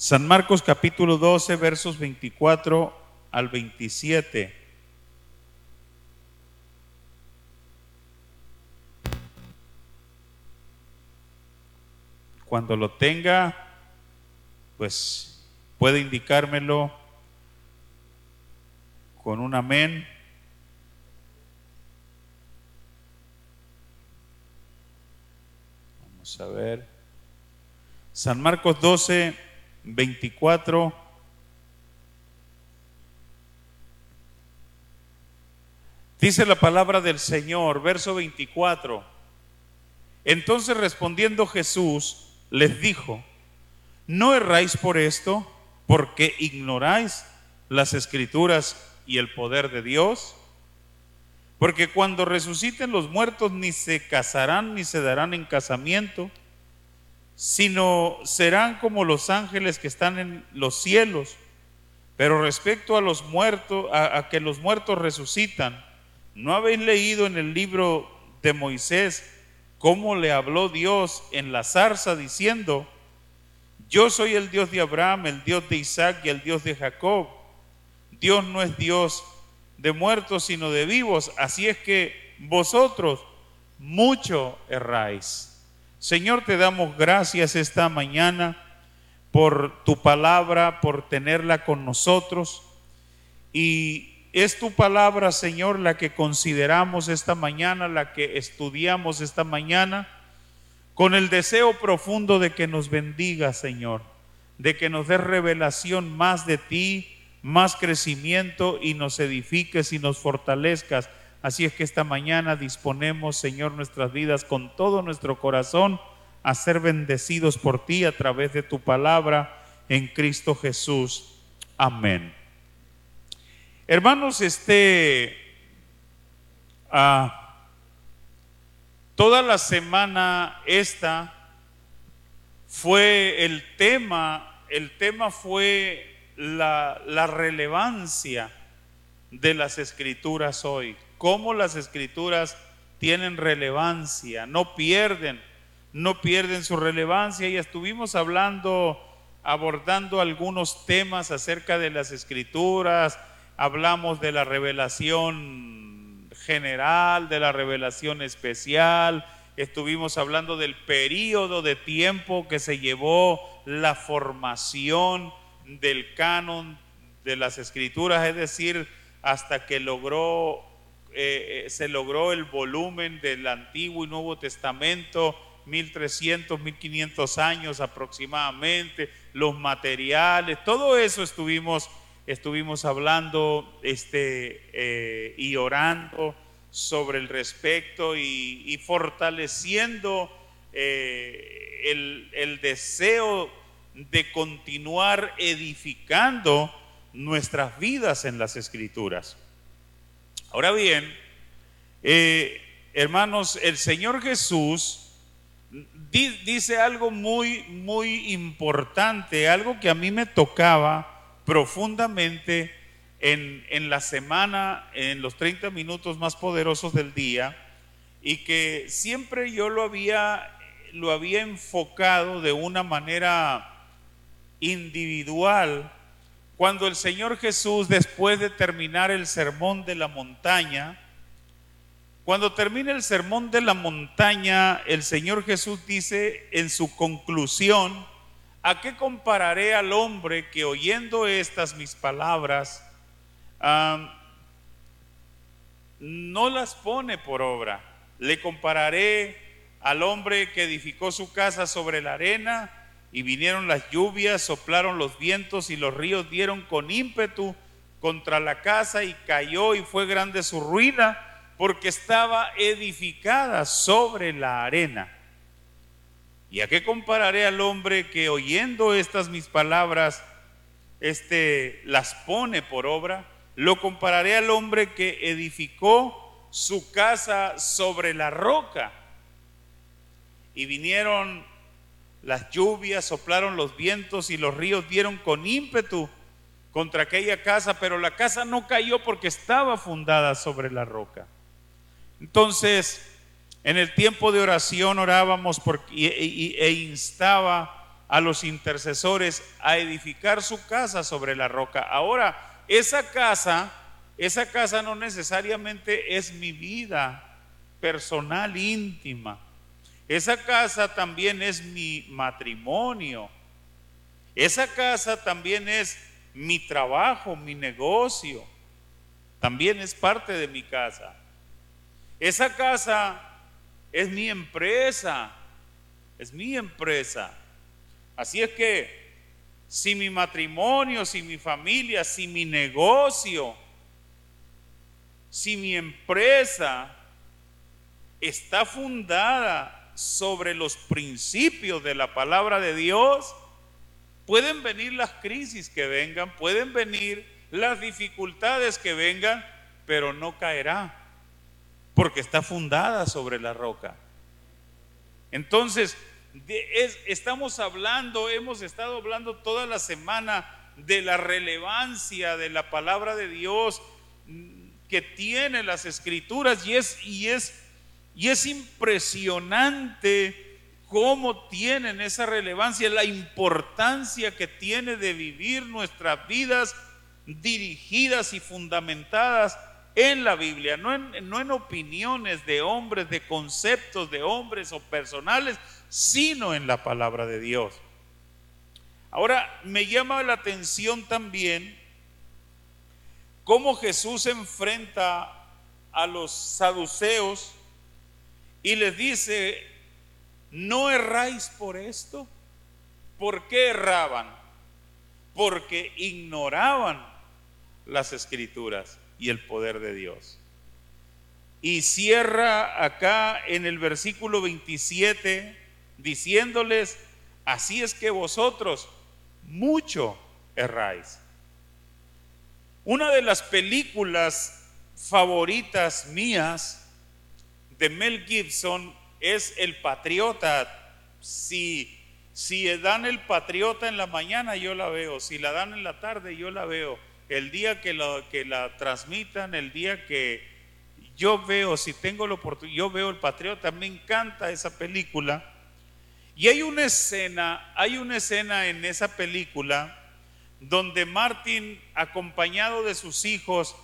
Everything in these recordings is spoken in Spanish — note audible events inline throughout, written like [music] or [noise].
San Marcos capítulo 12, versos 24 al 27. Cuando lo tenga, pues puede indicármelo con un amén. Vamos a ver. San Marcos 12, 24. Dice la palabra del Señor, verso 24. Entonces respondiendo Jesús les dijo, no erráis por esto, porque ignoráis las escrituras y el poder de Dios. Porque cuando resuciten los muertos ni se casarán ni se darán en casamiento, sino serán como los ángeles que están en los cielos. Pero respecto a los muertos, a, que los muertos resucitan, ¿no habéis leído en el libro de Moisés cómo le habló Dios en la zarza diciendo, yo soy el Dios de Abraham, el Dios de Isaac y el Dios de Jacob? Dios no es Dios de muertos, sino de vivos. Así es que vosotros mucho erráis. Señor, te damos gracias esta mañana por tu palabra, por tenerla con nosotros. Y es tu palabra, Señor, la que consideramos esta mañana, la que estudiamos esta mañana, con el deseo profundo de que nos bendiga, Señor, de que nos dé revelación más de ti, más crecimiento y nos edifiques y nos fortalezcas. Así es que esta mañana disponemos, Señor, nuestras vidas con todo nuestro corazón a ser bendecidos por ti a través de tu palabra en Cristo Jesús. Amén. Hermanos, este, ah, toda la semana esta fue el tema, el tema fue la, la relevancia de las escrituras hoy, cómo las escrituras tienen relevancia, no pierden, no pierden su relevancia. Y estuvimos hablando, abordando algunos temas acerca de las escrituras, hablamos de la revelación general, de la revelación especial, estuvimos hablando del periodo de tiempo que se llevó la formación del canon de las escrituras, es decir, hasta que logró, eh, eh, se logró el volumen del Antiguo y Nuevo Testamento, 1300, 1500 años aproximadamente, los materiales, todo eso estuvimos, estuvimos hablando este, eh, y orando sobre el respecto y, fortaleciendo el, el deseo de continuar edificando nuestras vidas en las escrituras. Ahora bien, eh, hermanos, el Señor Jesús dice algo muy, muy importante, algo que a mí me tocaba profundamente en, en la semana, en los 30 minutos más poderosos del día, y que siempre yo lo había, lo había enfocado de una manera individual, cuando el Señor Jesús, después de terminar el sermón de la montaña, cuando termina el sermón de la montaña, el Señor Jesús dice en su conclusión, ¿a qué compararé al hombre que oyendo estas mis palabras no las pone por obra? Le compararé al hombre que edificó su casa sobre la arena y vinieron las lluvias, soplaron los vientos y los ríos dieron con ímpetu contra la casa y cayó y fue grande su ruina porque estaba edificada sobre la arena. ¿Y a qué compararé al hombre que oyendo estas mis palabras, este las pone por obra? Lo compararé al hombre que edificó su casa sobre la roca. Y vinieron las lluvias, soplaron los vientos y los ríos dieron con ímpetu contra aquella casa, pero la casa no cayó porque estaba fundada sobre la roca. Entonces, en el tiempo de oración orábamos por, e, instaba a los intercesores a edificar su casa sobre la roca. Ahora, esa casa, esa casa no necesariamente es mi vida personal íntima. Esa casa también es mi matrimonio. Esa casa también es mi trabajo, mi negocio. También es parte de mi casa. Esa casa es mi empresa. Es mi empresa. Así es que si mi matrimonio, si mi familia, si mi negocio, si mi empresa está fundada sobre los principios de la palabra de Dios, pueden venir las crisis que vengan, pueden venir las dificultades que vengan, pero no caerá, porque está fundada sobre la roca. Entonces, estamos hablando, hemos estado hablando toda la semana de la relevancia de la palabra de Dios que tiene las escrituras y es, y es, y es impresionante cómo tienen esa relevancia, la importancia que tiene de vivir nuestras vidas dirigidas y fundamentadas en la Biblia, no en, opiniones de hombres, de conceptos de hombres o personales, sino en la palabra de Dios. Ahora, me llama la atención también cómo Jesús enfrenta a los saduceos y les dice, ¿no erráis por esto? ¿Por qué erraban? Porque ignoraban las escrituras y el poder de Dios. Y cierra acá en el versículo 27 diciéndoles, así es que vosotros mucho erráis. Una de las películas favoritas mías de Mel Gibson es El Patriota. Si, si dan El Patriota en la mañana, yo la veo. Si la dan en la tarde, yo la veo. El día que, que la transmitan, el día que yo veo, si tengo la oportunidad, yo veo El Patriota. Me encanta esa película y hay una escena, hay una escena en esa película donde Martin, acompañado de sus hijos,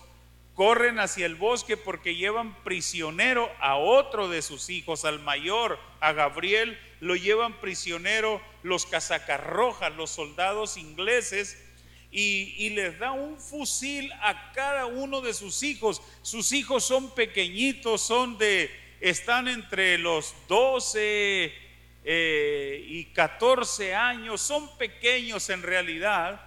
corren hacia el bosque porque llevan prisionero a otro de sus hijos, al mayor, a Gabriel, lo llevan prisionero los casacarrojas, los soldados ingleses, y, les da un fusil a cada uno de sus hijos. Sus hijos son pequeñitos, son de, están entre los 12 eh, y 14 años, son pequeños en realidad,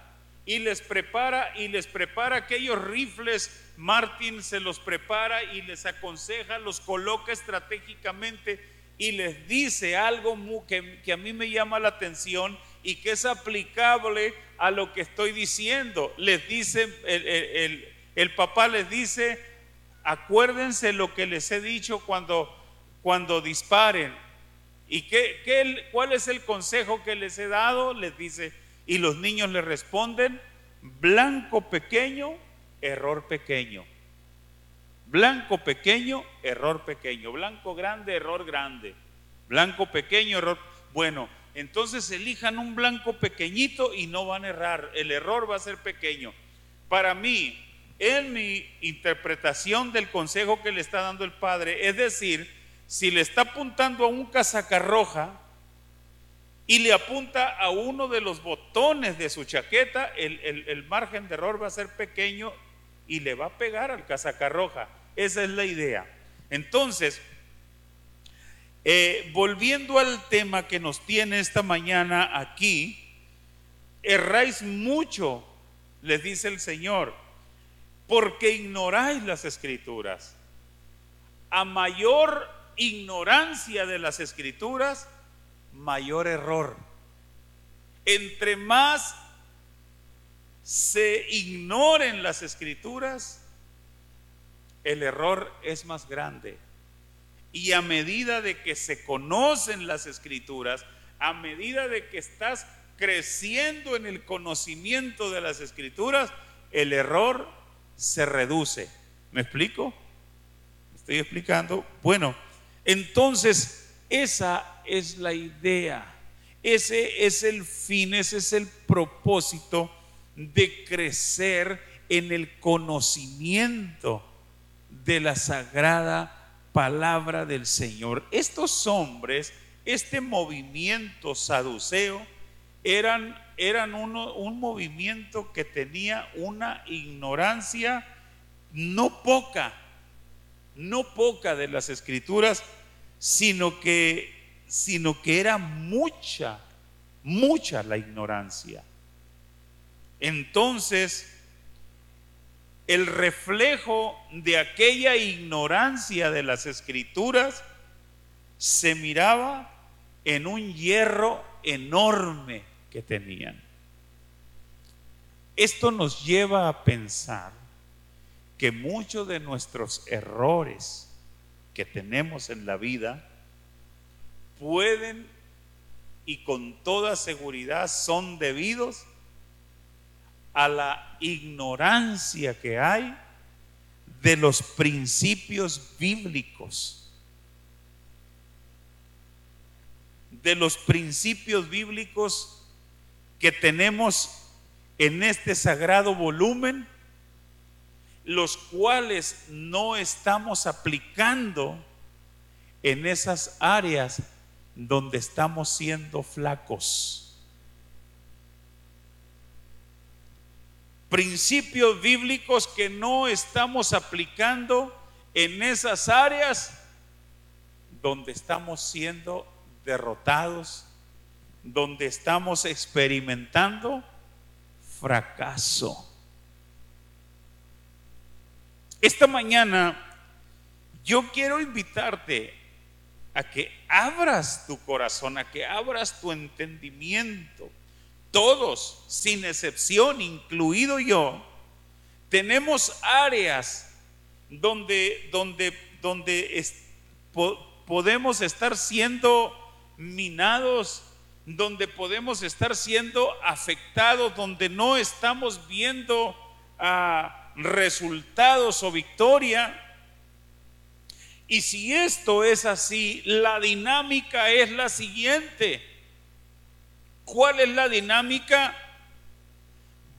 y les prepara y les prepara aquellos rifles, Martin se los prepara y les aconseja, los coloca estratégicamente y les dice algo que, que a mí me llama la atención y que es aplicable a lo que estoy diciendo. Les dice, el, el, el papá les dice, acuérdense lo que les he dicho cuando, cuando disparen ¿Y qué, cuál es el consejo que les he dado? Les dice, y los niños le responden, blanco pequeño, error pequeño. Blanco pequeño, error pequeño. Blanco grande, error grande. Blanco pequeño, error. Bueno, entonces elijan un blanco pequeñito y no van a errar. El error va a ser pequeño. Para mí, en mi interpretación del consejo que le está dando el padre, es decir, si le está apuntando a un casaca roja y le apunta a uno de los botones de su chaqueta, el, margen de error va a ser pequeño y le va a pegar al casaca roja. Esa es la idea. Entonces, eh, volviendo al tema que nos tiene esta mañana aquí, erráis mucho, les dice el Señor, porque ignoráis las escrituras. A mayor ignorancia de las escrituras, mayor error. Entre más se ignoren las escrituras, el error es más grande. Y a medida de que se conocen las escrituras, a medida de que estás creciendo en el conocimiento de las escrituras, el error se reduce. ¿Me explico? ¿Me estoy explicando? Bueno, entonces, esa es la idea. Ese es el fin, ese es el propósito de crecer en el conocimiento de la sagrada palabra del Señor. Estos hombres, este movimiento saduceo, eran, eran un movimiento que tenía una ignorancia no poca, no poca de las escrituras, sino que, sino que era mucha, mucha la ignorancia. Entonces, el reflejo de aquella ignorancia de las escrituras se miraba en un hierro enorme que tenían. Esto nos lleva a pensar que muchos de nuestros errores que tenemos en la vida pueden y con toda seguridad son debidos a la ignorancia que hay de los principios bíblicos. De los principios bíblicos que tenemos en este sagrado volumen, los cuales no estamos aplicando en esas áreas donde estamos siendo flacos. principios bíblicos que no estamos aplicando en esas áreas donde estamos siendo derrotados, donde estamos experimentando fracaso. Esta mañana yo quiero invitarte a que abras tu corazón, a que abras tu entendimiento todos, sin excepción, incluido yo, tenemos áreas donde, donde, donde podemos estar siendo minados, donde podemos estar siendo afectados, donde no estamos viendo ah, resultados o victoria. Y si esto es así, la dinámica es la siguiente. ¿Cuál es la dinámica?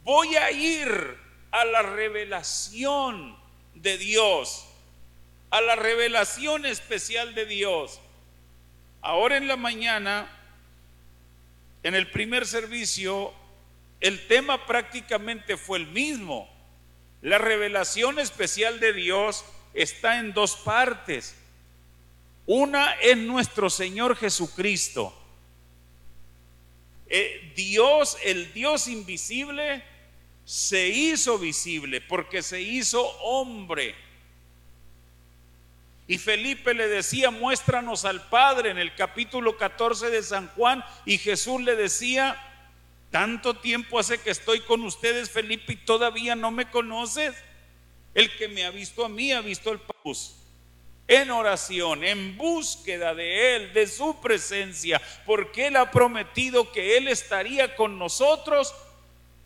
Voy a ir a la revelación de Dios, a la revelación especial de Dios. Ahora en la mañana, en el primer servicio, el tema prácticamente fue el mismo. La revelación especial de Dios está en dos partes. Una es nuestro Señor Jesucristo eh, Dios, el Dios invisible, se hizo visible porque se hizo hombre. Y Felipe le decía, muéstranos al Padre en el capítulo 14 de San Juan. Y Jesús le decía, tanto tiempo hace que estoy con ustedes, Felipe, y todavía no me conoces. El que me ha visto a mí ha visto el Padre en oración, en búsqueda de Él, de su presencia, porque Él ha prometido que Él estaría con nosotros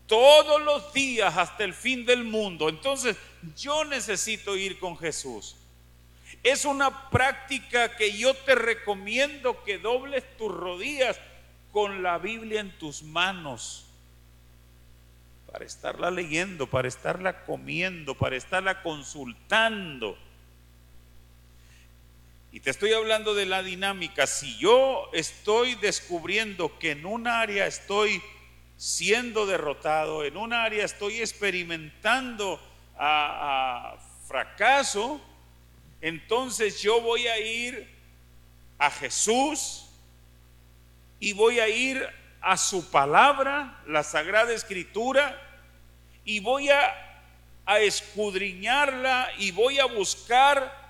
todos los días hasta el fin del mundo. Entonces, yo necesito ir con Jesús. Es una práctica que yo te recomiendo que dobles tus rodillas con la Biblia en tus manos para estarla leyendo, para estarla comiendo, para estarla consultando. Y te estoy hablando de la dinámica. Si yo estoy descubriendo que en un área estoy siendo derrotado, en un área estoy experimentando fracaso, entonces yo voy a ir a Jesús y voy a ir a su palabra, la Sagrada Escritura, y voy a, escudriñarla y voy a buscar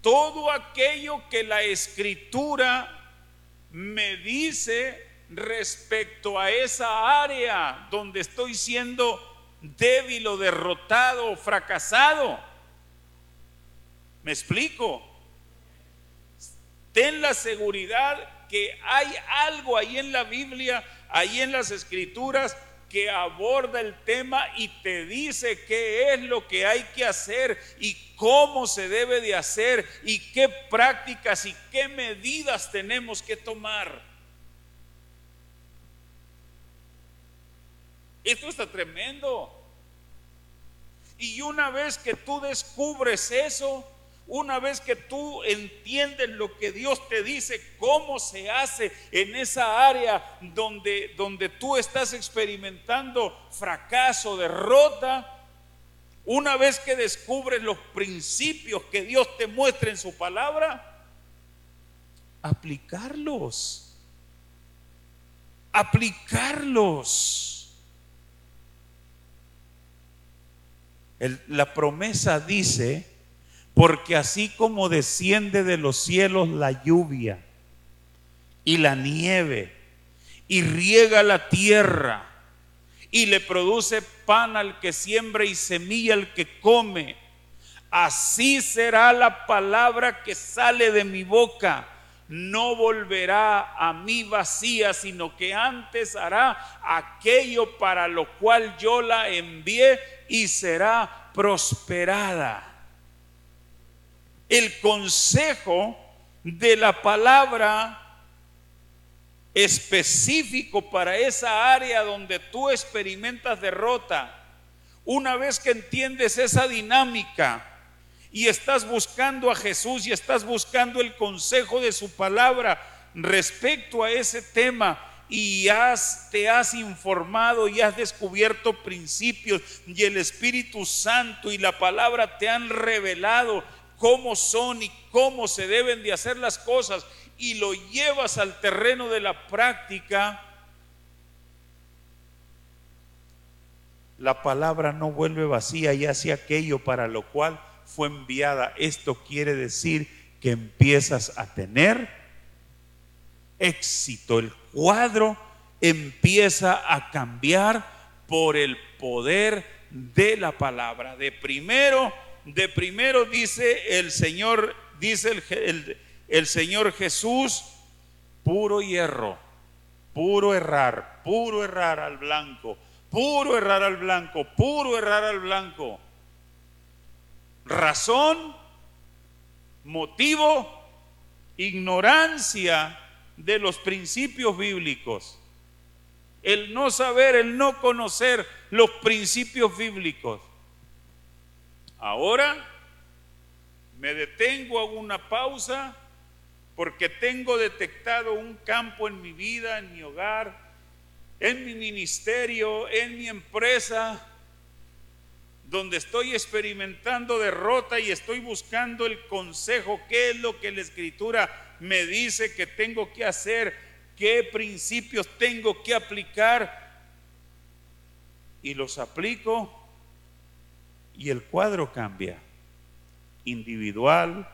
todo aquello que la escritura me dice respecto a esa área donde estoy siendo débil o derrotado o fracasado. ¿Me explico? Ten la seguridad que hay algo ahí en la Biblia, ahí en las escrituras, que aborda el tema y te dice qué es lo que hay que hacer y cómo se debe de hacer y qué prácticas y qué medidas tenemos que tomar. Esto está tremendo. Y una vez que tú descubres eso, una vez que tú entiendes lo que Dios te dice, cómo se hace en esa área donde, donde tú estás experimentando fracaso, derrota, una vez que descubres los principios que Dios te muestra en su palabra, aplicarlos. Aplicarlos. la promesa dice, porque así como desciende de los cielos la lluvia y la nieve y riega la tierra, y le produce pan al que siembra y semilla al que come. Así será la palabra que sale de mi boca. No volverá a mí vacía, sino que antes hará aquello para lo cual yo la envié y será prosperada. El consejo de la palabra específico para esa área donde tú experimentas derrota. Una vez que entiendes esa dinámica y estás buscando a Jesús y estás buscando el consejo de su palabra respecto a ese tema y has, te has informado y has descubierto principios y el Espíritu Santo y la palabra te han revelado cómo son y cómo se deben de hacer las cosas y lo llevas al terreno de la práctica, la palabra no vuelve vacía y hace aquello para lo cual fue enviada. Esto quiere decir que empiezas a tener éxito. El cuadro empieza a cambiar por el poder de la palabra. De primero, de primero dice el Señor, dice el, Señor Jesús, puro hierro, puro errar, puro errar al blanco, puro errar al blanco, puro errar al blanco. Razón, motivo, ignorancia de los principios bíblicos. El no saber, el no conocer los principios bíblicos. Ahora me detengo, a una pausa porque tengo detectado un campo en mi vida, en mi hogar, en mi ministerio, en mi empresa, donde estoy experimentando derrota y estoy buscando el consejo, qué es lo que la escritura me dice que tengo que hacer, qué principios tengo que aplicar y los aplico y el cuadro cambia, individual,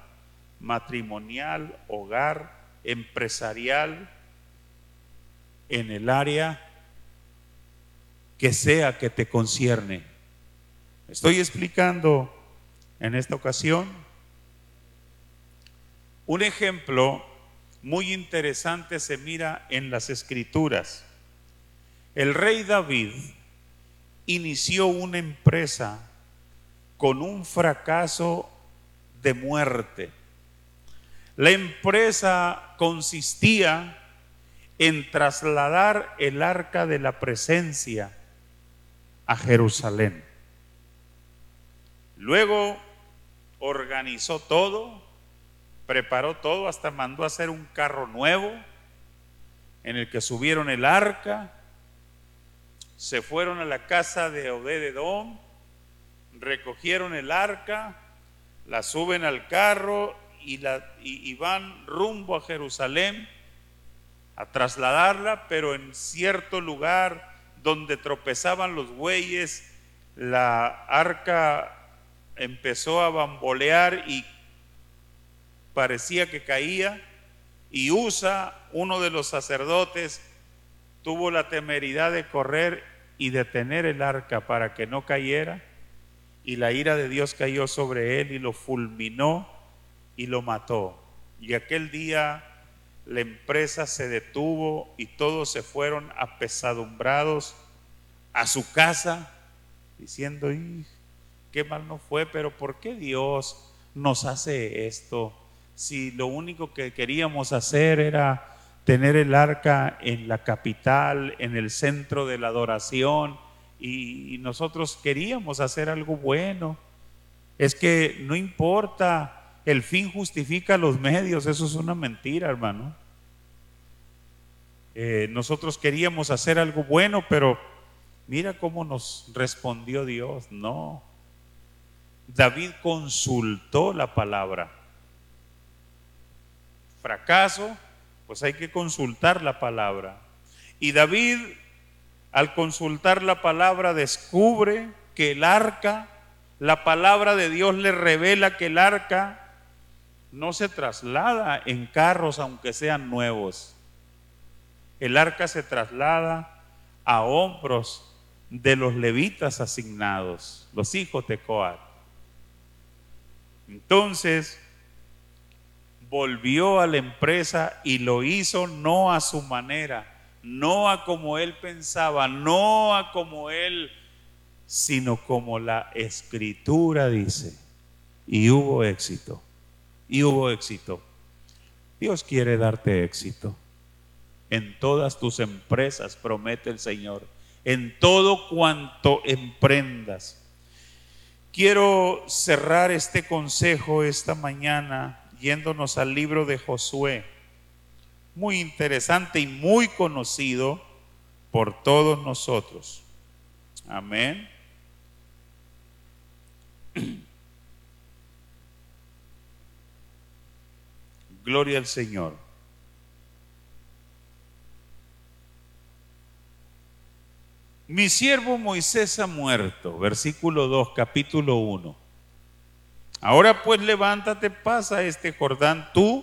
matrimonial, hogar, empresarial, en el área que sea que te concierne. Estoy explicando en esta ocasión un ejemplo muy interesante se mira en las escrituras. El rey David inició una empresa con un fracaso de muerte. La empresa consistía en trasladar el arca de la presencia a Jerusalén. Luego organizó todo, preparó todo, hasta mandó a hacer un carro nuevo en el que subieron el arca, se fueron a la casa de Obededón, recogieron el arca, la suben al carro y, la, y, van rumbo a Jerusalén a trasladarla, pero en cierto lugar donde tropezaban los bueyes, la arca empezó a bambolear y parecía que caía, y Usa, uno de los sacerdotes, tuvo la temeridad de correr y detener el arca para que no cayera, y la ira de Dios cayó sobre él y lo fulminó y lo mató. Y aquel día la empresa se detuvo y todos se fueron apesadumbrados a su casa diciendo, qué mal no fue, pero ¿por qué Dios nos hace esto? Si lo único que queríamos hacer era tener el arca en la capital, en el centro de la adoración, y nosotros queríamos hacer algo bueno. Es que no importa, el fin justifica los medios, eso es una mentira, hermano. Eh, nosotros queríamos hacer algo bueno, pero mira cómo nos respondió Dios. No. David consultó la palabra. Fracaso, pues hay que consultar la palabra. Y David, al consultar la palabra, descubre que el arca, la palabra de Dios le revela que el arca no se traslada en carros aunque sean nuevos. El arca se traslada a hombros de los levitas asignados, los hijos de Coat. Entonces, volvió a la empresa y lo hizo no a su manera, no a como él pensaba, no a como él, sino como la escritura dice. Y hubo éxito y hubo éxito. Dios quiere darte éxito. En todas tus empresas, promete el Señor. En todo cuanto emprendas. Quiero cerrar este consejo esta mañana yéndonos al libro de Josué. Muy interesante y muy conocido por todos nosotros. Amén. [clears throat] Gloria al Señor. Mi siervo Moisés ha muerto, versículo 2, capítulo 1. Ahora pues levántate, pasa este Jordán tú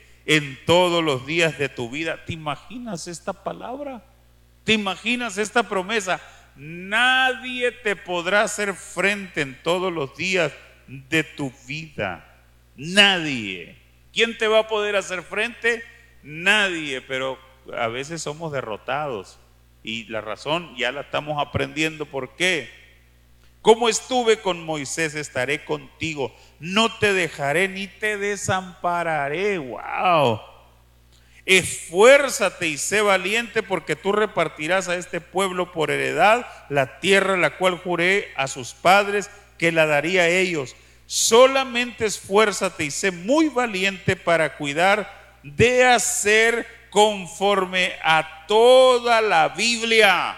en todos los días de tu vida. ¿Te imaginas esta palabra? ¿Te imaginas esta promesa? Nadie te podrá hacer frente en todos los días de tu vida. Nadie. ¿Quién te va a poder hacer frente? Nadie, pero a veces somos derrotados. Y la razón ya la estamos aprendiendo. ¿Por qué? Como estuve con Moisés, estaré contigo. No te dejaré ni te desampararé. ¡Wow! Esfuérzate y sé valiente porque tú repartirás a este pueblo por heredad la tierra la cual juré a sus padres que la daría a ellos solamente esfuérzate y sé muy valiente para cuidar de hacer conforme a toda la Biblia.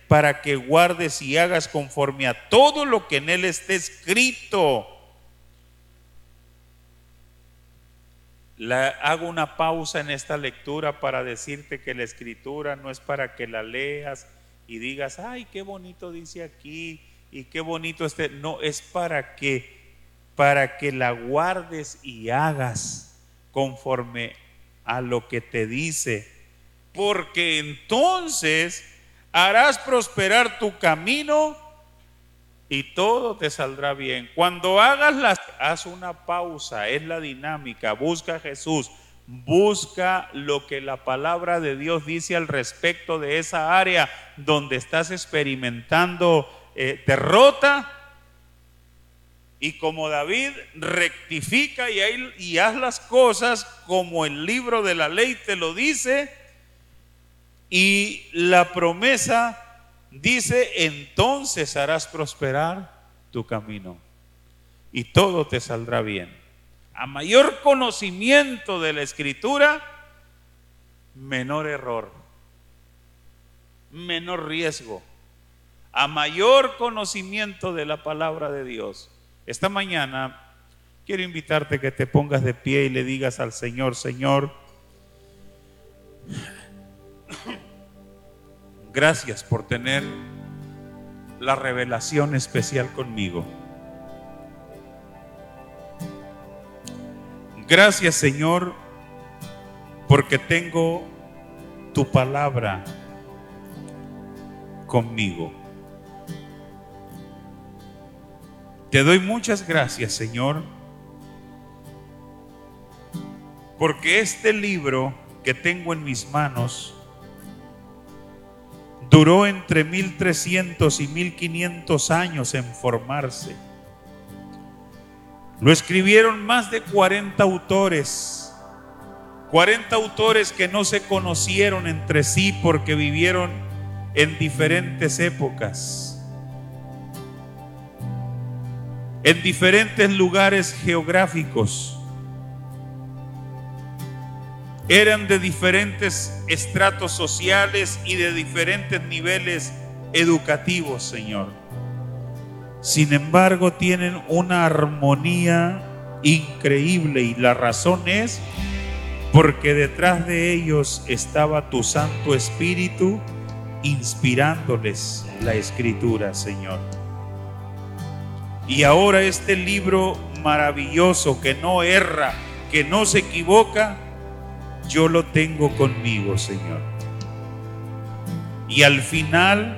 para que guardes y hagas conforme a todo lo que en él esté escrito. hago una pausa en esta lectura para decirte que la escritura no es para que la leas y digas, ay, qué bonito dice aquí y qué bonito este. No, es para que para que la guardes y hagas conforme a lo que te dice, porque entonces harás prosperar tu camino y todo te saldrá bien. Cuando hagas las, haz una pausa, es la dinámica, busca a Jesús, busca lo que la palabra de Dios dice al respecto de esa área donde estás experimentando eh, derrota y como David rectifica y, y, haz las cosas como el libro de la ley te lo dice, y la promesa dice, entonces harás prosperar tu camino y todo te saldrá bien. A mayor conocimiento de la escritura, menor error, menor riesgo. a mayor conocimiento de la palabra de Dios. Esta mañana quiero invitarte que te pongas de pie y le digas al Señor, Señor, gracias por tener la revelación especial conmigo. Gracias Señor porque tengo tu palabra conmigo. Te doy muchas gracias Señor porque este libro que tengo en mis manos duró entre 1300 y 1500 años en formarse. Lo escribieron más de 40 autores, 40 autores que no se conocieron entre sí porque vivieron en diferentes épocas, en diferentes lugares geográficos. Eran de diferentes estratos sociales y de diferentes niveles educativos, Señor. Sin embargo, tienen una armonía increíble y la razón es porque detrás de ellos estaba tu Santo Espíritu inspirándoles la escritura, Señor. Y ahora este libro maravilloso que no erra, que no se equivoca, yo lo tengo conmigo, Señor. Y al final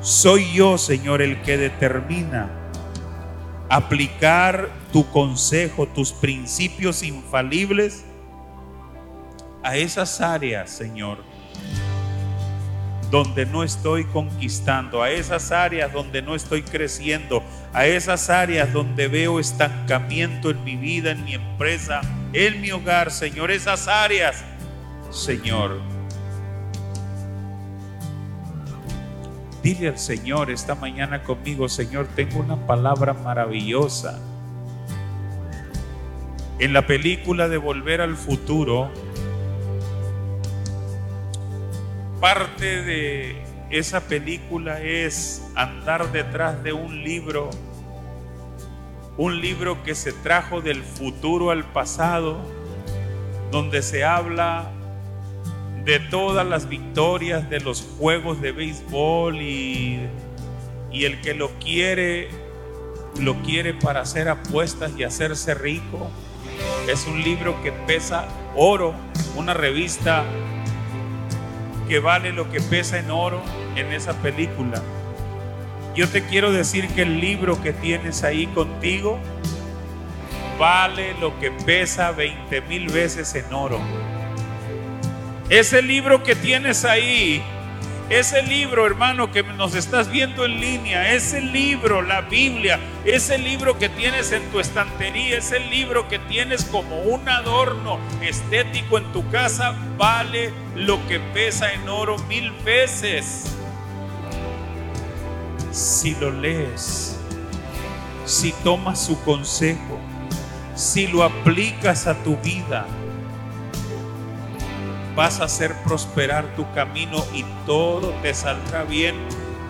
soy yo, Señor, el que determina aplicar tu consejo, tus principios infalibles a esas áreas, Señor, donde no estoy conquistando, a esas áreas donde no estoy creciendo, a esas áreas donde veo estancamiento en mi vida, en mi empresa, en mi hogar, Señor, esas áreas, Señor Dile al Señor esta mañana conmigo, Señor, tengo una palabra maravillosa. En la película de Volver al Futuro, parte de esa película es andar detrás de un libro, un libro que se trajo del futuro al pasado, donde se habla de todas las victorias de los juegos de béisbol y, y el que lo quiere, lo quiere para hacer apuestas y hacerse rico. Es un libro que pesa oro, una revista vale lo que pesa en oro en esa película. Yo te quiero decir que el libro que tienes ahí contigo vale lo que pesa 20 mil veces en oro. Ese libro que tienes ahí, ese libro, hermano, que nos estás viendo en línea, ese libro, la Biblia, ese libro que tienes en tu estantería, ese libro que tienes como un adorno estético en tu casa, vale lo que pesa en oro mil veces. Si lo lees, si tomas su consejo, si lo aplicas a tu vida, vas a hacer prosperar tu camino y todo te saldrá bien,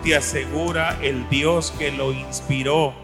te asegura el Dios que lo inspiró